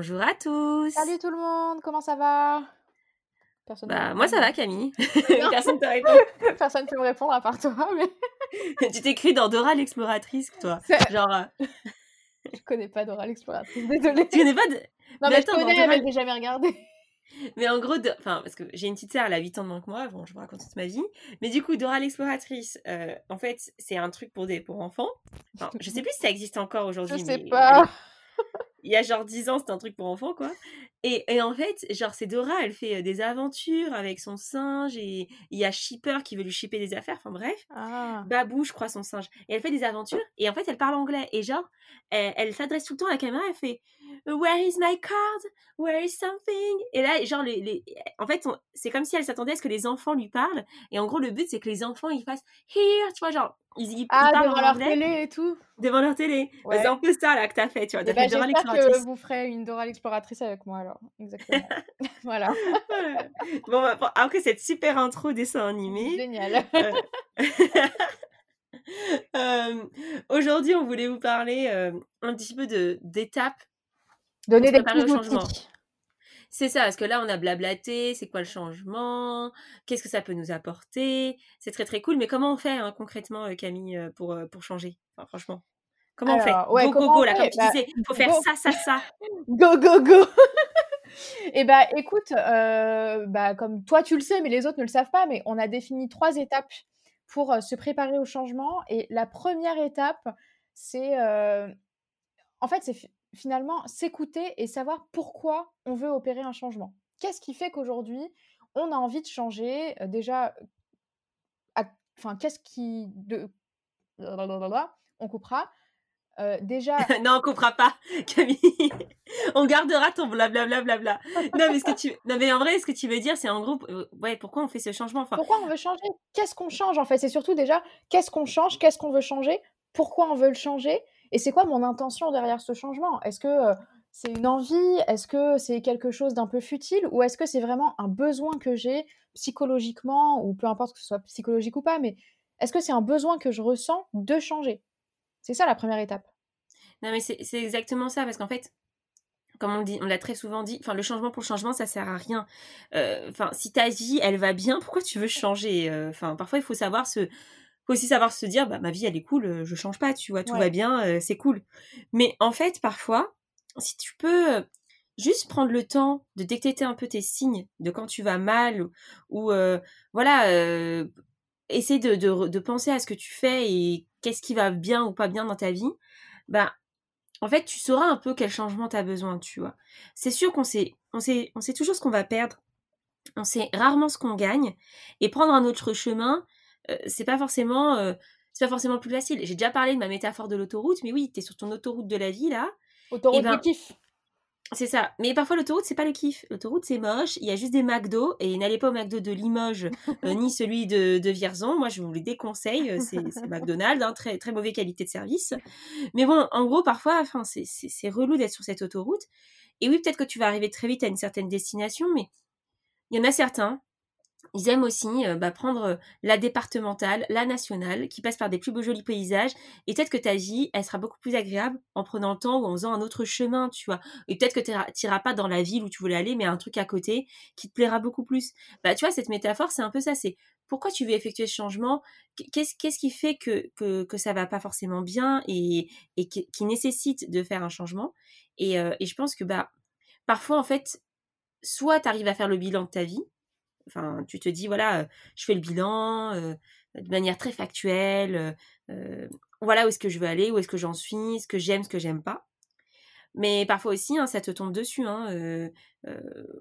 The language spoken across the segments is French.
Bonjour à tous Salut tout le monde, comment ça va? Personne Bah moi ça va Camille. Personne te répond. Personne peut me répondre à part toi, mais... tu t'écris dans Dora l'exploratrice, toi. Genre... euh, Je connais pas Dora l'exploratrice, désolée. Tu connais pas de... Non mais, attends, je connais, Dora- mais j'ai jamais regardé. Mais en gros, de- enfin, parce que j'ai une petite sœur, elle a 8 ans de moins que moi, bon, je vous raconte toute ma vie. Mais du coup, Dora l'exploratrice, euh, en fait, c'est un truc pour des pour enfants. Enfin, je sais plus si ça existe encore Je aujourd'hui. sais mais pas. Il y a genre 10 ans, c'était un truc pour enfants, quoi. Et, et en fait, genre, c'est Dora, elle fait des aventures avec son singe et il y a Shipper qui veut lui shipper des affaires, enfin bref. Ah. Babou, je crois, son singe. Et elle fait des aventures et en fait, elle parle anglais. Et genre, elle, elle s'adresse tout le temps à la caméra, elle fait Where is my card? Where is something? Et là, genre, les, les... en fait, on- c'est comme si elle s'attendait à ce que les enfants lui parlent. Et en gros, le but, c'est que les enfants, ils fassent Here, tu vois, genre, ils, ils, ils Ah, parlent devant leur télé et tout. devant leur télé. Bah, c'est un peu ça, là, que t'as fait, tu vois. Eh T'as ben, fait Dora J'espère que vous ferez une Dora l'exploratrice avec moi alors. Exactement. voilà. Voilà. bon, bah, après cette super intro dessin animé, Génial. euh, euh, aujourd'hui, on voulait vous parler euh, un petit peu de d'étapes Donner des petits. C'est ça, parce que là, on a blablaté, c'est quoi le changement, qu'est-ce que ça peut nous apporter, c'est très très cool, mais comment on fait hein, concrètement, euh, Camille, euh, pour, euh, pour changer? Enfin, Franchement, comment on fait? Alors, ouais, Go, go, go, là, comme tu Bah, disais, il faut faire go. ça, ça, ça. Go, go, go Eh bah écoute, euh, bah, comme toi tu le sais, mais les autres ne le savent pas, mais on a défini trois étapes pour euh, se préparer au changement. Et la première étape, c'est euh, en fait, c'est finalement s'écouter et savoir pourquoi on veut opérer un changement. Qu'est-ce qui fait qu'aujourd'hui, on a envie de changer euh, Déjà, à- enfin, qu'est-ce qui... De... On coupera. Euh, déjà, non, on coupera pas, Camille. on gardera ton blablabla. Bla, bla, bla. Non, mais ce que tu, non, mais en vrai, ce que tu veux dire, c'est en gros, euh, ouais, pourquoi on fait ce changement? Enfin, pourquoi on veut changer? Qu'est-ce qu'on change en fait? C'est surtout déjà qu'est-ce qu'on change, qu'est-ce qu'on veut changer, pourquoi on veut le changer? Et c'est quoi mon intention derrière ce changement? Est-ce que euh, c'est une envie? Est-ce que c'est quelque chose d'un peu futile? Ou est-ce que c'est vraiment un besoin que j'ai psychologiquement? Ou peu importe que ce soit psychologique ou pas, mais est-ce que c'est un besoin que je ressens de changer? C'est ça la première étape. non, mais c'est exactement ça, parce qu'en fait, comme on l'a très souvent dit, le changement pour le changement, ça sert à rien. Euh, si ta vie, elle va bien, pourquoi tu veux changer? Euh, parfois, il faut savoir se, faut aussi savoir se dire, bah, ma vie, elle est cool, euh, je change pas, tu vois, tout Ouais. va bien, euh, c'est cool. Mais en fait, parfois, si tu peux euh, juste prendre le temps de détecter un peu tes signes de quand tu vas mal ou, ou, euh, voilà, euh, essayer de, de, de penser à ce que tu fais et qu'est-ce qui va bien ou pas bien dans ta vie, bah, en fait, tu sauras un peu quel changement tu as besoin, tu vois. C'est sûr qu'on sait, on sait, on sait toujours ce qu'on va perdre, on sait rarement ce qu'on gagne, et prendre un autre chemin, euh, c'est pas forcément, euh, c'est pas forcément le plus facile. J'ai déjà parlé de ma métaphore de l'autoroute, mais oui, t'es sur ton autoroute de la vie là, Autoroute Eh ben, du kiff. c'est ça. Mais parfois, l'autoroute, c'est pas le kiff. L'autoroute, c'est moche. Il y a juste des McDo. Et n'allez pas au McDo de Limoges, euh, ni celui de, de Vierzon. Moi, je vous les déconseille. C'est McDonald's. hein, très, très mauvaise qualité de service. Mais bon, en gros, parfois, enfin, c'est relou d'être sur cette autoroute. Et oui, peut-être que tu vas arriver très vite à une certaine destination, mais il y en a certains. Ils aiment aussi euh, bah, prendre euh, la départementale, la nationale, qui passe par des plus beaux jolis paysages. Et peut-être que ta vie, elle sera beaucoup plus agréable en prenant le temps ou en faisant un autre chemin, tu vois. Et peut-être que tu n'iras pas dans la ville où tu voulais aller, mais un truc à côté qui te plaira beaucoup plus. Bah, tu vois, cette métaphore, c'est un peu ça. C'est pourquoi tu veux effectuer ce changement? Qu'est-ce qui fait que, que, que ça va pas forcément bien et, qui nécessite de faire un changement? Et, euh, et je pense que bah, parfois, en fait, soit tu arrives à faire le bilan de ta vie, enfin, tu te dis, voilà, euh, je fais le bilan euh, de manière très factuelle, euh, voilà où est-ce que je veux aller, où est-ce que j'en suis, ce que j'aime, ce que j'aime pas. Mais parfois aussi, hein, ça te tombe dessus. Hein,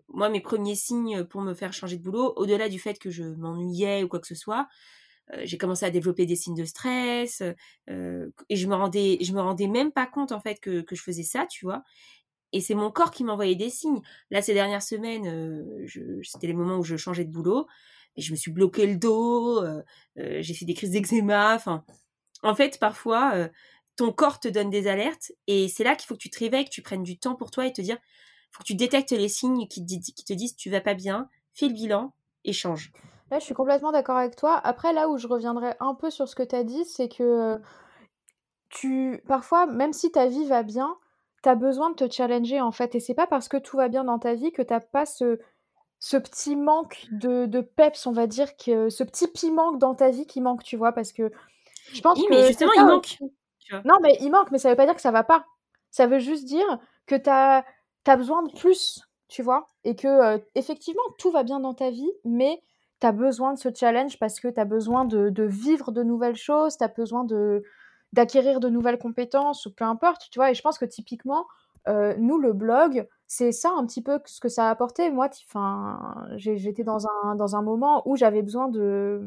moi, mes premiers signes pour me faire changer de boulot, au-delà du fait que je m'ennuyais ou quoi que ce soit, j'ai commencé à développer des signes de stress et je me rendais, me rendais même pas compte en fait que je faisais ça, tu vois. Et c'est mon corps qui m'envoyait des signes. Là, ces dernières semaines, euh, c'était les moments où je changeais de boulot, et je me suis bloqué le dos, euh, euh, j'ai fait des crises d'eczéma. En fait, parfois, ton corps te donne des alertes, et c'est là qu'il faut que tu te réveilles, que tu prennes du temps pour toi et te dire, faut que tu détectes les signes qui te, qui te disent tu vas pas bien, fais le bilan et change. Là, je suis complètement d'accord avec toi. Après, là où je reviendrai un peu sur ce que tu as dit, c'est que tu parfois, même si ta vie va bien, tu as besoin de te challenger en fait. Et c'est pas parce que tout va bien dans ta vie que t'as pas ce, ce petit manque de, de peps, on va dire, que ce petit piment dans ta vie qui manque, tu vois, parce que je pense oui, que. mais justement, il manque. Non, mais il manque, mais ça veut pas dire que ça va pas. Ça veut juste dire que tu as, besoin de plus, tu vois, et que euh, effectivement, tout va bien dans ta vie, mais tu as besoin de ce challenge parce que tu as besoin de, de, vivre de nouvelles choses, tu as besoin de, d'acquérir de nouvelles compétences ou peu importe, tu vois. Et je pense que typiquement, euh, nous, le blog, c'est ça un petit peu ce que ça a apporté. Moi, j'étais dans un, dans un moment où j'avais besoin de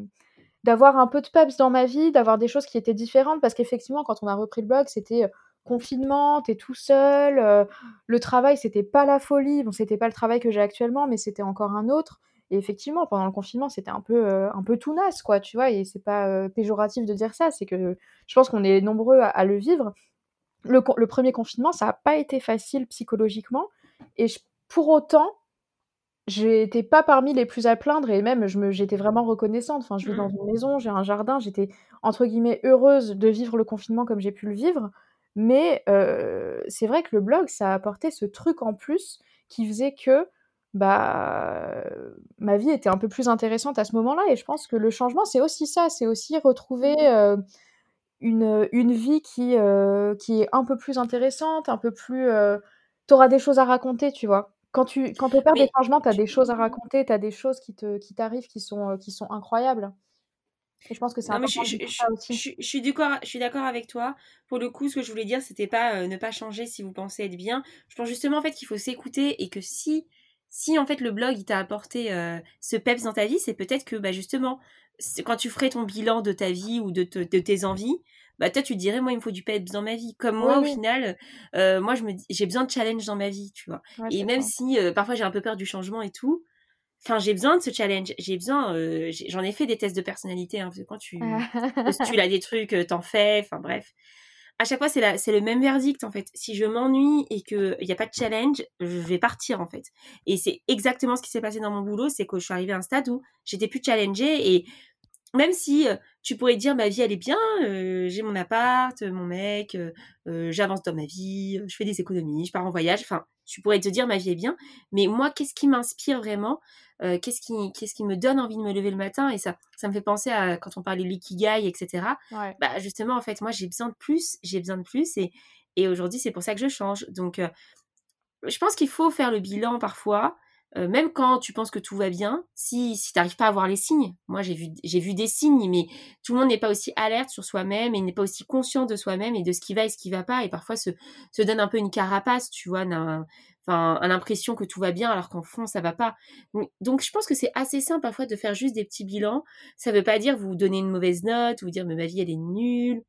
d'avoir un peu de peps dans ma vie, d'avoir des choses qui étaient différentes, parce qu'effectivement, quand on a repris le blog, c'était euh, confinement, t'es tout seul, euh, le travail, c'était pas la folie, bon, c'était pas le travail que j'ai actuellement, mais c'était encore un autre. Et effectivement, pendant le confinement, c'était un peu, euh, un peu tout naze, quoi, tu vois, et c'est pas euh, péjoratif de dire ça, c'est que je pense qu'on est nombreux à, le vivre. Le, le, premier confinement, ça n'a pas été facile psychologiquement, et je, pour autant, j'étais pas parmi les plus à plaindre, et même j'étais vraiment reconnaissante. Enfin, je vis dans mmh. une maison, j'ai un jardin, j'étais entre guillemets heureuse de vivre le confinement comme j'ai pu le vivre. Mais euh, c'est vrai que le blog, ça a apporté ce truc en plus qui faisait que bah, ma vie était un peu plus intéressante à ce moment-là. Et je pense que le changement, c'est aussi ça, c'est aussi retrouver euh, une, une vie qui, euh, qui est un peu plus intéressante, un peu plus... Euh, tu auras des choses à raconter, tu vois. Quand tu quand opères des changements, tu as des choses à raconter, tu as des choses qui t'arrivent qui, qui, sont, qui sont incroyables. Et je pense que c'est important. Je, je, aussi. je, je, suis d'accord, je suis d'accord avec toi. Pour le coup, ce que je voulais dire, c'était pas ne pas changer si vous pensez être bien. Je pense justement en fait qu'il faut s'écouter et que si si en fait le blog il t'a apporté euh, ce peps dans ta vie, c'est peut-être que bah justement quand tu ferais ton bilan de ta vie ou de, de tes envies, bah toi tu te dirais moi il me faut du peps dans ma vie. Comme moi au final, euh, moi je me j'ai besoin de challenge dans ma vie, tu vois. et même si euh, parfois j'ai un peu peur du changement et tout, enfin j'ai besoin de ce challenge. J'ai besoin, j'en ai fait des tests de personnalité. Hein, quand tu postules à des trucs, t'en fais, enfin bref à chaque fois, c'est, le même verdict, en fait. Si je m'ennuie et qu'il n'y a pas de challenge, je vais partir, en fait. Et c'est exactement ce qui s'est passé dans mon boulot, c'est que je suis arrivée à un stade où j'étais plus challengée et même si euh, tu pourrais dire ma vie elle est bien, euh, j'ai mon appart, mon mec, euh, j'avance dans ma vie, je fais des économies, je pars en voyage, enfin tu pourrais te dire ma vie est bien, mais moi qu'est-ce qui m'inspire vraiment euh, qu'est-ce qui, qu'est-ce qui me donne envie de me lever le matin? Et ça, ça me fait penser à quand on parlait l'ikigai, etc. Bah justement, en fait, moi j'ai besoin de plus, j'ai besoin de plus et, et aujourd'hui c'est pour ça que je change. Donc, euh, je pense qu'il faut faire le bilan parfois. Euh, même quand tu penses que tout va bien, si, si tu n'arrives pas à voir les signes, moi j'ai vu, vu des signes, mais tout le monde n'est pas aussi alerte sur soi-même et n'est pas aussi conscient de soi-même et de ce qui va et ce qui va pas, et parfois se, se donne un peu une carapace, tu vois, enfin, à l'impression que tout va bien alors qu'en fond ça va pas. Donc je pense que c'est assez simple parfois de faire juste des petits bilans. Ça veut pas dire vous donner une mauvaise note ou dire mais ma vie elle est nulle.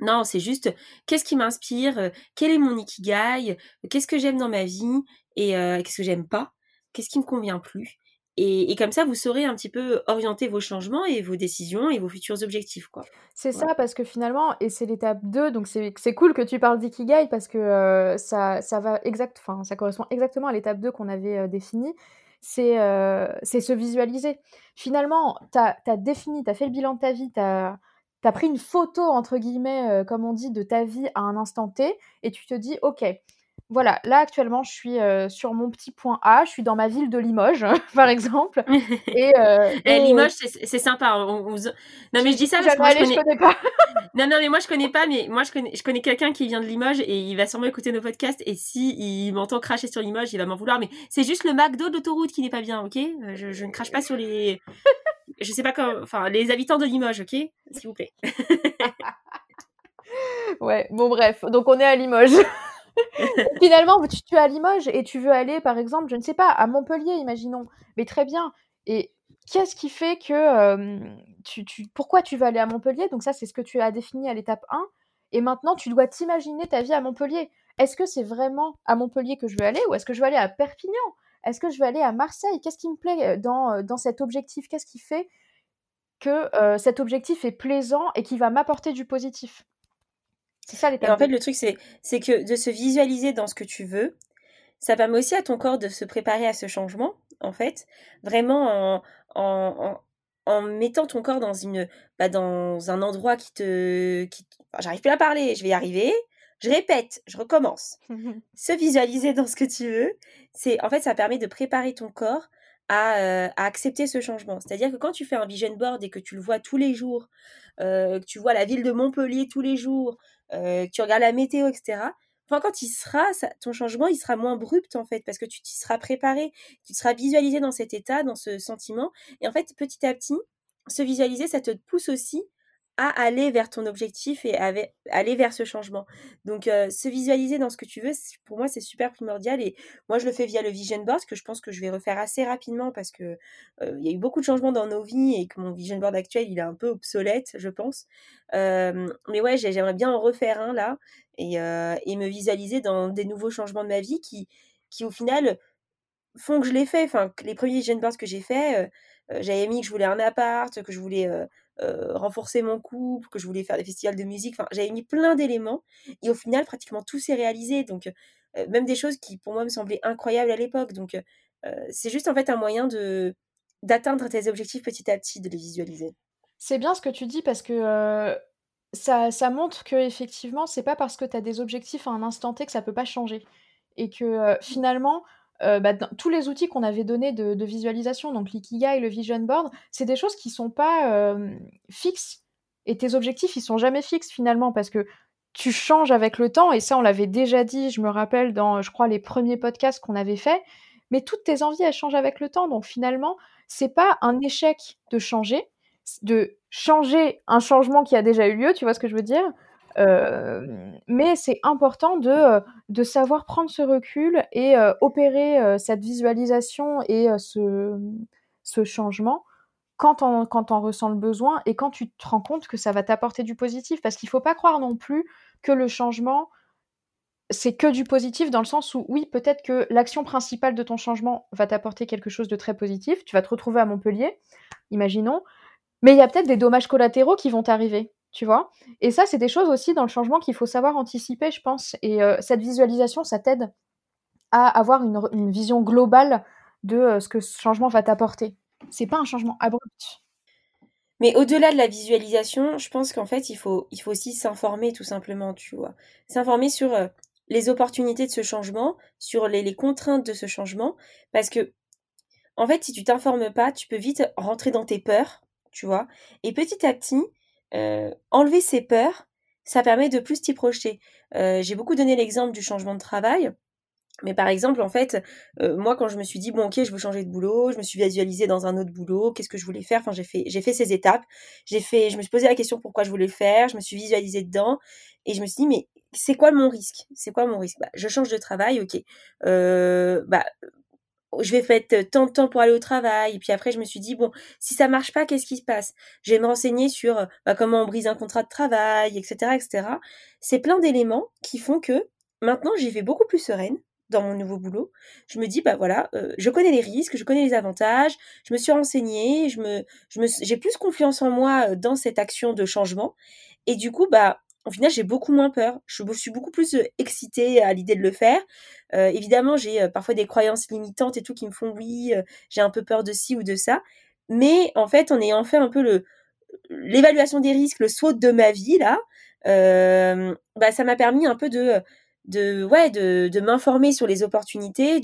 Non, c'est juste qu'est-ce qui m'inspire, euh, quel est mon ikigai, qu'est-ce que j'aime dans ma vie et euh, qu'est-ce que j'aime pas, qu'est-ce qui me convient plus? Et, et, comme ça, vous saurez un petit peu orienter vos changements et vos décisions et vos futurs objectifs. quoi. C'est ça, parce que finalement, et c'est l'étape 2, donc c'est cool que tu parles d'ikigai parce que euh, ça, ça, va exact, ça correspond exactement à l'étape 2 qu'on avait euh, définie. C'est euh, se visualiser. Finalement, tu as, as, défini, tu as fait le bilan de ta vie, tu as, as, pris une photo, entre guillemets, euh, comme on dit, de ta vie à un instant T, et tu te dis, OK, voilà, là actuellement, je suis euh, sur mon petit point A, je suis dans ma ville de Limoges, par exemple. Et, euh, eh, Limoges, c'est sympa. Non, mais je dis ça parce que moi, je, connais... pas. non, non, mais moi je connais pas, mais moi je connais, je connais quelqu'un qui vient de Limoges et il va sûrement écouter nos podcasts. Et si il m'entend cracher sur Limoges, il va m'en vouloir. Mais c'est juste le McDo de l'autoroute qui n'est pas bien, ok? Euh, je, je, ne crache pas sur les, je sais pas comment, enfin les habitants de Limoges, ok? S'il vous plaît. ouais, bon bref, donc on est à Limoges. Finalement, tu, es à Limoges et tu veux aller, par exemple, je ne sais pas, à Montpellier, imaginons. Mais très bien. Et qu'est-ce qui fait que tu, pourquoi tu veux aller à Montpellier? Donc ça, c'est ce que tu as défini à l'étape 1. Et maintenant, tu dois t'imaginer ta vie à Montpellier. est-ce que c'est vraiment à Montpellier que je veux aller ou est-ce que je veux aller à Perpignan? Est-ce que je veux aller à Marseille? Qu'est-ce qui me plaît dans, dans cet objectif? Qu'est-ce qui fait que cet objectif est plaisant et qui va m'apporter du positif? C'est ça l'étape. En fait, le truc, c'est, c'est que de se visualiser dans ce que tu veux, ça permet aussi à ton corps de se préparer à ce changement, en fait, vraiment en, en, en mettant ton corps dans une bah, dans un endroit qui te qui j'arrive plus à parler je vais y arriver je répète je recommence. Se visualiser dans ce que tu veux c'est en fait ça permet de préparer ton corps à, euh, à accepter ce changement. C'est à dire que quand tu fais un vision board et que tu le vois tous les jours euh, que tu vois la ville de Montpellier tous les jours tu regardes la météo etc Enfin, quand il sera, ton changement, il sera moins abrupt en fait, parce que tu t'y seras préparé, tu seras visualisé dans cet état, dans ce sentiment. Et en fait, petit à petit, se visualiser, ça te pousse aussi à aller vers ton objectif et à aller vers ce changement. Donc, euh, se visualiser dans ce que tu veux, pour moi, c'est super primordial. Et moi, je le fais via le Vision Board, que je pense que je vais refaire assez rapidement parce que euh, il y a eu beaucoup de changements dans nos vies et que mon Vision Board actuel, il est un peu obsolète, je pense. Euh, mais ouais, j'aimerais bien en refaire un là et, me visualiser dans des nouveaux changements de ma vie qui, qui au final, font que je l'ai fait. Enfin, les premiers Vision Boards que j'ai fait, j'avais mis que je voulais un appart, que je voulais renforcer mon couple, que je voulais faire des festivals de musique. Enfin, j'avais mis plein d'éléments et au final, pratiquement tout s'est réalisé. Donc, euh, même des choses qui pour moi me semblaient incroyables à l'époque. Donc, euh, c'est juste en fait un moyen de d'atteindre tes objectifs petit à petit, de les visualiser. C'est bien ce que tu dis parce que ça, ça montre que effectivement, c'est pas parce que tu as des objectifs à un instant T que ça peut pas changer. Et que finalement, euh, bah, tous les outils qu'on avait donnés de, visualisation, donc l'ikigai, le vision board, c'est des choses qui sont pas euh, fixes. Et tes objectifs, ils sont jamais fixes finalement parce que tu changes avec le temps. Et ça, on l'avait déjà dit, je me rappelle, dans, je crois, les premiers podcasts qu'on avait fait. Mais toutes tes envies, elles changent avec le temps. Donc finalement, c'est pas un échec de changer, de changer un changement qui a déjà eu lieu, tu vois ce que je veux dire? Mais c'est important de, de savoir prendre ce recul et opérer cette visualisation et ce, ce changement quand on, quand on ressent le besoin et quand tu te rends compte que ça va t'apporter du positif. Parce qu'il ne faut pas croire non plus que le changement, c'est que du positif dans le sens où, oui, peut-être que l'action principale de ton changement va t'apporter quelque chose de très positif. Tu vas te retrouver à Montpellier, imaginons. Mais il y a peut-être des dommages collatéraux qui vont t'arriver tu vois. Et ça, c'est des choses aussi dans le changement qu'il faut savoir anticiper, je pense. Et euh, cette visualisation, ça t'aide à avoir une, vision globale de euh, ce que ce changement va t'apporter. C'est pas un changement abrupt. Mais au-delà de la visualisation, je pense qu'en fait, il faut, aussi s'informer tout simplement, tu vois. S'informer sur euh, les opportunités de ce changement, sur les, les, contraintes de ce changement, parce que, en fait, si tu t'informes pas, tu peux vite rentrer dans tes peurs, tu vois. Et petit à petit, euh, enlever ses peurs, ça permet de plus t'y projeter. Euh, j'ai beaucoup donné l'exemple du changement de travail. Mais par exemple, en fait, euh, moi, quand je me suis dit, bon, ok, je veux changer de boulot, je me suis visualisée dans un autre boulot, qu'est-ce que je voulais faire? Enfin, j'ai fait, j'ai fait ces étapes. J'ai fait, je me suis posé la question pourquoi je voulais faire, je me suis visualisée dedans, et je me suis dit, mais c'est quoi mon risque? C'est quoi mon risque? Bah, Je change de travail, ok. bah, je vais faire tant de temps pour aller au travail. Puis après, je me suis dit, bon, si ça marche pas, qu'est-ce qui se passe? Je vais me renseigner sur euh, bah, comment on brise un contrat de travail, etc. etc. C'est plein d'éléments qui font que maintenant, j'y vais beaucoup plus sereine dans mon nouveau boulot. Je me dis, bah voilà, euh, je connais les risques, je connais les avantages, je me suis renseignée, je me, je me, j'ai plus confiance en moi euh, dans cette action de changement. Et du coup, bah, au final, j'ai beaucoup moins peur. Je suis beaucoup plus excitée à l'idée de le faire. Euh, évidemment, j'ai parfois des croyances limitantes et tout qui me font oui, j'ai un peu peur de ci ou de ça. Mais en fait, en ayant fait un peu l'évaluation des risques, le saut de ma vie là, bah ça m'a permis un peu de de ouais de, de m'informer sur les opportunités,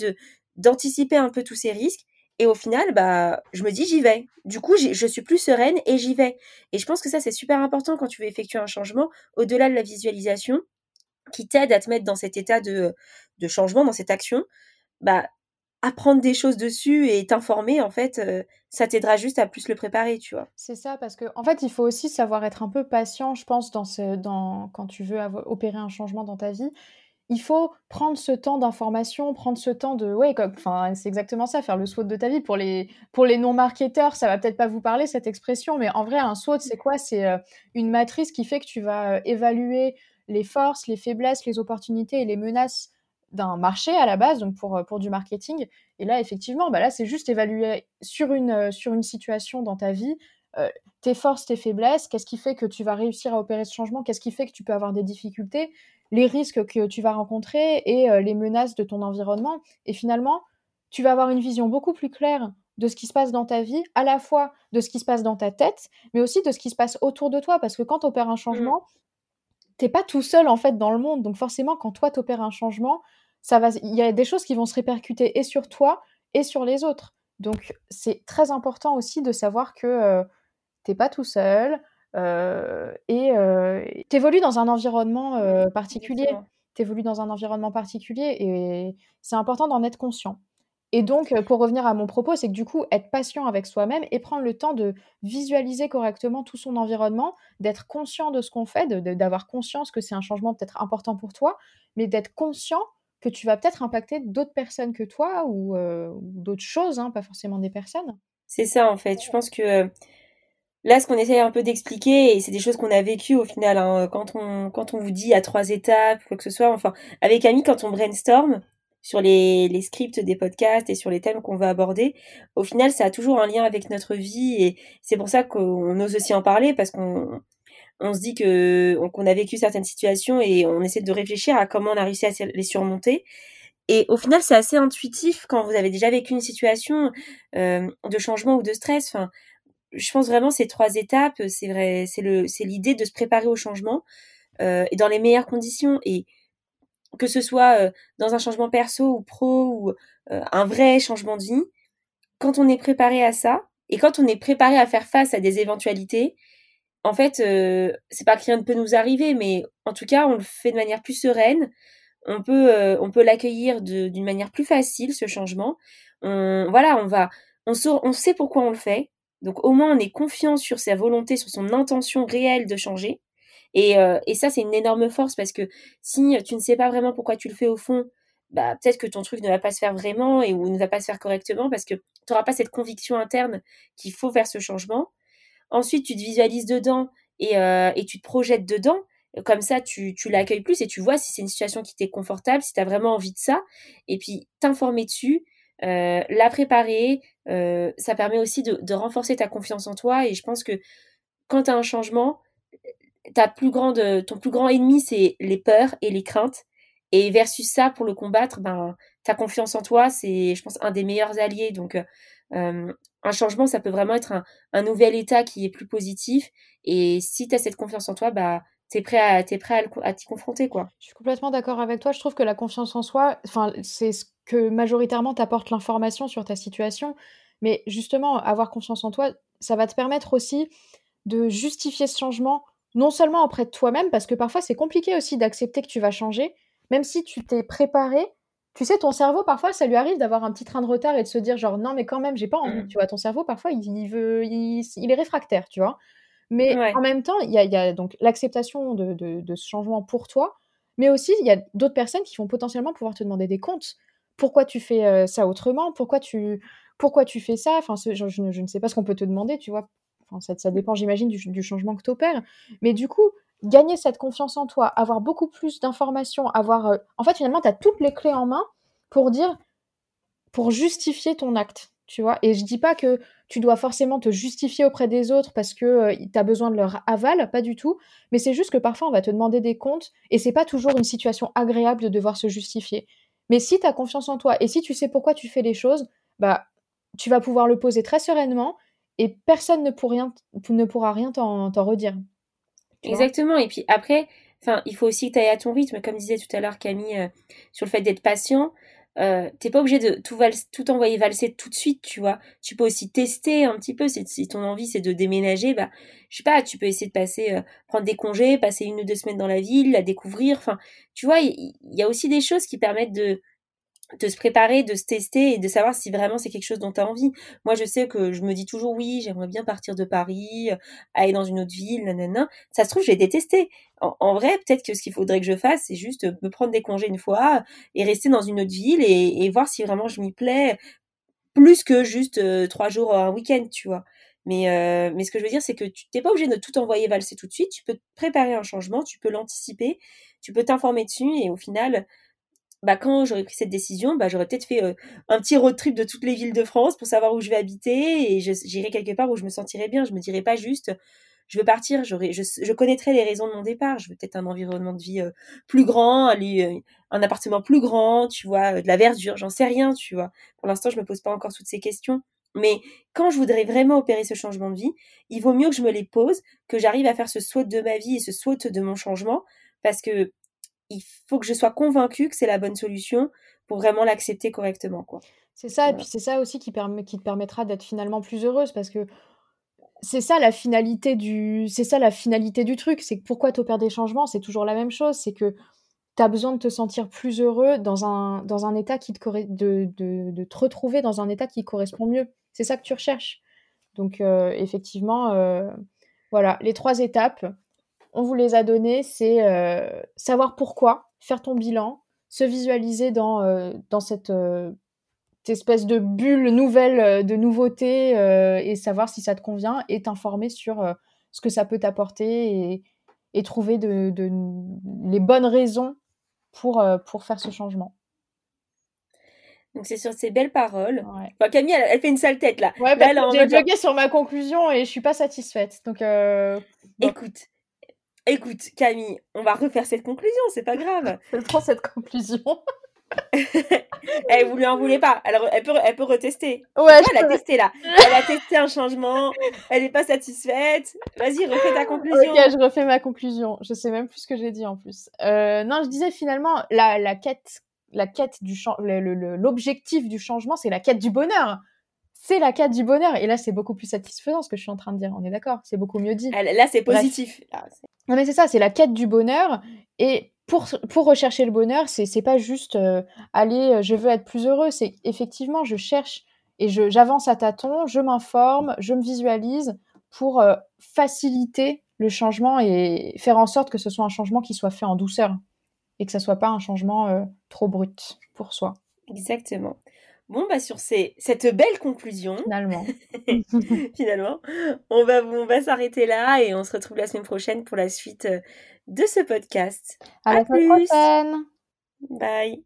d'anticiper un peu tous ces risques et au final, bah, je me dis j'y vais. Du coup, je suis plus sereine et j'y vais. Et je pense que ça, c'est super important quand tu veux effectuer un changement, au-delà de la visualisation, qui t'aide à te mettre dans cet état de, changement, dans cette action. Bah, apprendre des choses dessus et t'informer, en fait, euh, ça t'aidera juste à plus le préparer, tu vois. C'est ça, parce que en fait, il faut aussi savoir être un peu patient, je pense, quand tu veux opérer un changement dans ta vie il faut prendre ce temps d'information, prendre ce temps de, ouais, enfin, c'est exactement ça, faire le SWOT de ta vie. Pour les, pour les non-marketeurs, ça va peut-être pas vous parler cette expression, mais en vrai, un SWOT, c'est quoi? C'est euh, une matrice qui fait que tu vas euh, évaluer les forces, les faiblesses, les opportunités et les menaces d'un marché à la base, donc pour, pour du marketing. Et là, effectivement, bah là, c'est juste évaluer sur une, sur une situation dans ta vie tes forces, tes faiblesses, qu'est-ce qui fait que tu vas réussir à opérer ce changement, qu'est-ce qui fait que tu peux avoir des difficultés, les risques que tu vas rencontrer et les menaces de ton environnement. Et finalement, tu vas avoir une vision beaucoup plus claire de ce qui se passe dans ta vie, à la fois de ce qui se passe dans ta tête, mais aussi de ce qui se passe autour de toi. Parce que quand tu opères un mmh. changement, t'es pas tout seul en fait dans le monde. Donc forcément, quand toi tu opères un changement, ça va, il y a des choses qui vont se répercuter et sur toi et sur les autres. Donc c'est très important aussi de savoir que euh, t'es pas tout seul euh, et euh, tu évolues dans un environnement euh, particulier. Tu évolues dans un environnement particulier et c'est important d'en être conscient. Et donc, pour revenir à mon propos, c'est que du coup, être patient avec soi-même et prendre le temps de visualiser correctement tout son environnement, d'être conscient de ce qu'on fait, d'avoir conscience que c'est un changement peut-être important pour toi, mais d'être conscient que tu vas peut-être impacter d'autres personnes que toi ou, d'autres choses, hein, pas forcément des personnes. C'est ça, en fait. Je pense que là, ce qu'on essaie un peu d'expliquer, et c'est des choses qu'on a vécues au final, hein, quand, on, vous dit à trois étapes, quoi que ce soit, enfin, avec Ami, quand on brainstorm, sur les, scripts des podcasts et sur les thèmes qu'on va aborder, au final, ça a toujours un lien avec notre vie et c'est pour ça qu'on ose aussi en parler parce qu'on on se dit qu'on a vécu certaines situations et on essaie de réfléchir à comment on a réussi à les surmonter. Et au final, c'est assez intuitif quand vous avez déjà vécu une situation euh, de changement ou de stress. Je pense vraiment ces trois étapes, c'est vrai, c'est le, c'est l'idée de se préparer au changement euh, et dans les meilleures conditions. Et que ce soit euh, dans un changement perso ou pro ou euh, un vrai changement de vie, quand on est préparé à ça et quand on est préparé à faire face à des éventualités, en fait, euh, c'est pas que rien ne peut nous arriver, mais en tout cas, on le fait de manière plus sereine. On peut, on peut l'accueillir d'une manière plus facile ce changement. On, voilà, on va, on, on sait pourquoi on le fait. Donc au moins, on est confiant sur sa volonté, sur son intention réelle de changer. Et, euh, et ça, c'est une énorme force parce que si tu ne sais pas vraiment pourquoi tu le fais au fond, bah, peut-être que ton truc ne va pas se faire vraiment et ou ne va pas se faire correctement parce que tu n'auras pas cette conviction interne qu'il faut faire ce changement. Ensuite, tu te visualises dedans et, euh, tu te projettes dedans. Comme ça, tu, tu l'accueilles plus et tu vois si c'est une situation qui t'est confortable, si tu as vraiment envie de ça. Et puis, t'informer dessus, euh, la préparer, euh, ça permet aussi de, renforcer ta confiance en toi. Et je pense que quand tu as un changement, ta plus grande, ton plus grand ennemi, c'est les peurs et les craintes. Et versus ça, pour le combattre, ben, ta confiance en toi, c'est, je pense, un des meilleurs alliés. Donc, euh, un changement, ça peut vraiment être un, nouvel état qui est plus positif. Et si tu as cette confiance en toi, bah, tu es prêt à prêt à, t'y confronter quoi. Je suis complètement d'accord avec toi. Je trouve que la confiance en soi, c'est ce que majoritairement t'apporte l'information sur ta situation, mais justement avoir confiance en toi, ça va te permettre aussi de justifier ce changement non seulement auprès de toi-même, parce que parfois c'est compliqué aussi d'accepter que tu vas changer, même si tu t'es préparé. Tu sais, ton cerveau, parfois, ça lui arrive d'avoir un petit train de retard et de se dire, genre, non, mais quand même, j'ai pas envie. Mmh. Tu vois, ton cerveau, parfois, il, veut, il, est réfractaire, tu vois. Mais en même temps, il y a, donc l'acceptation de, ce changement pour toi, mais aussi, il y a d'autres personnes qui vont potentiellement pouvoir te demander des comptes. Pourquoi tu fais euh, ça autrement? Pourquoi tu, pourquoi tu fais ça? Enfin, je, je, ne sais pas ce qu'on peut te demander, tu vois? Ça, dépend, j'imagine, du, changement que tu opères. Mais du coup, gagner cette confiance en toi, avoir beaucoup plus d'informations, avoir. Euh, en fait, finalement, tu as toutes les clés en main pour dire. pour justifier ton acte. Tu vois? Et je dis pas que tu dois forcément te justifier auprès des autres parce que euh, tu as besoin de leur aval, pas du tout. Mais c'est juste que parfois, on va te demander des comptes et c'est pas toujours une situation agréable de devoir se justifier. Mais si tu as confiance en toi et si tu sais pourquoi tu fais les choses, bah, tu vas pouvoir le poser très sereinement et personne ne, pourra rien t'en redire. Exactement. Et puis après, il faut aussi que tu ailles à ton rythme, comme disait tout à l'heure Camille euh, sur le fait d'être patient. Euh, t'es pas obligé de tout, tout envoyer valser tout de suite, tu vois. Tu peux aussi tester un petit peu. Si ton envie c'est de déménager, bah, je sais pas, tu peux essayer de passer, euh, prendre des congés, passer une ou deux semaines dans la ville, la découvrir. Enfin, tu vois, il y, a aussi des choses qui permettent de, de se préparer, de se tester et de savoir si vraiment c'est quelque chose dont tu as envie. Moi, je sais que je me dis toujours oui, j'aimerais bien partir de Paris, euh, aller dans une autre ville, nanana. Ça se trouve, j'ai détesté. En, en, vrai, peut-être que ce qu'il faudrait que je fasse, c'est juste me prendre des congés une fois et rester dans une autre ville et, voir si vraiment je m'y plais plus que juste euh, trois jours un week-end, tu vois. Mais, euh, mais ce que je veux dire, c'est que tu n'es pas obligé de tout envoyer valser tout de suite. Tu peux préparer un changement, tu peux l'anticiper, tu peux t'informer dessus et au final, bah, quand j'aurais pris cette décision, bah, j'aurais peut-être fait euh, un petit road trip de toutes les villes de France pour savoir où je vais habiter et j'irai quelque part où je me sentirais bien. Je me dirais pas juste, je veux partir, je, connaîtrais les raisons de mon départ. Je veux peut-être un environnement de vie euh, plus grand, aller, un appartement plus grand, tu vois, de la verdure, j'en sais rien, tu vois. Pour l'instant, je me pose pas encore toutes ces questions. Mais quand je voudrais vraiment opérer ce changement de vie, il vaut mieux que je me les pose, que j'arrive à faire ce saut de ma vie et ce saut de mon changement, parce que il faut que je sois convaincue que c'est la bonne solution pour vraiment l'accepter correctement, quoi. C'est ça, et puis c'est ça aussi qui, permet, qui te permettra d'être finalement plus heureuse, parce que c'est ça la finalité du, c'est ça la finalité du truc, c'est que pourquoi tu opères des changements, c'est toujours la même chose, c'est que tu as besoin de te sentir plus heureux dans un, dans un état qui te de, de, de, te retrouver dans un état qui correspond mieux. C'est ça que tu recherches. Donc, euh, effectivement, euh, voilà, les trois étapes, on vous les a données. C'est euh, savoir pourquoi, faire ton bilan, se visualiser dans, dans cette, espèce de bulle nouvelle de nouveauté et savoir si ça te convient et t'informer sur ce que ça peut t'apporter et, et, trouver de, de, les bonnes raisons pour, pour faire ce changement. Donc c'est sur ces belles paroles. Camille, elle, fait une sale tête là. Ouais, bah, j'ai sur ma conclusion et je suis pas satisfaite. Donc euh... écoute, écoute, Camille, on va refaire cette conclusion, c'est pas grave. je prends cette conclusion. elle vous lui en voulez pas. Alors elle peut, elle peut retester. Ouais. Elle a testé là. Elle a testé un changement. Elle n'est pas satisfaite. Vas-y, refais ta conclusion. Ok, je refais ma conclusion. Je sais même plus ce que j'ai dit en plus. Euh, non, je disais finalement la, la quête la quête du l'objectif du changement, c'est la quête du bonheur. C'est la quête du bonheur. Et là, c'est beaucoup plus satisfaisant ce que je suis en train de dire. On est d'accord C'est beaucoup mieux dit. Là, c'est positif. non, mais c'est ça, c'est la quête du bonheur. Et pour, pour rechercher le bonheur, c'est, pas juste euh, aller, euh, je veux être plus heureux. C'est effectivement, je cherche et j'avance à tâtons, je m'informe, je me visualise pour euh, faciliter le changement et faire en sorte que ce soit un changement qui soit fait en douceur et que ça soit pas un changement euh, trop brut pour soi. Exactement. Bon, bah sur ces, cette belle conclusion, finalement, finalement, on va, on va s'arrêter là et on se retrouve la semaine prochaine pour la suite euh, de ce podcast. À, la plus. prochaine. Bye.